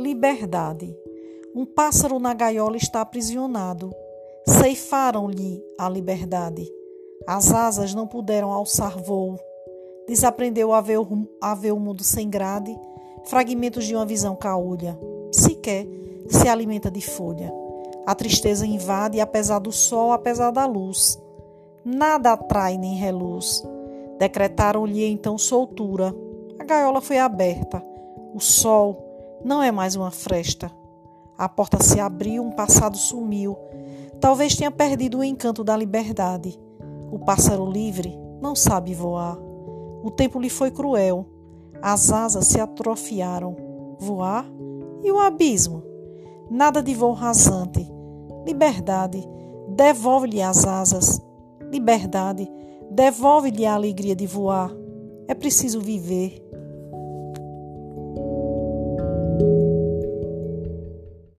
liberdade. Um pássaro na gaiola está aprisionado. Ceifaram-lhe a liberdade. As asas não puderam alçar voo. Desaprendeu a ver, o, a ver o mundo sem grade, fragmentos de uma visão caolha. Sequer se alimenta de folha. A tristeza invade, apesar do sol, apesar da luz. Nada atrai nem reluz. Decretaram-lhe então soltura. A gaiola foi aberta. O sol não é mais uma fresta. A porta se abriu, um passado sumiu. Talvez tenha perdido o encanto da liberdade. O pássaro livre não sabe voar. O tempo lhe foi cruel. As asas se atrofiaram. Voar? E o abismo? Nada de voo rasante. Liberdade, devolve-lhe as asas. Liberdade, devolve-lhe a alegria de voar. É preciso viver.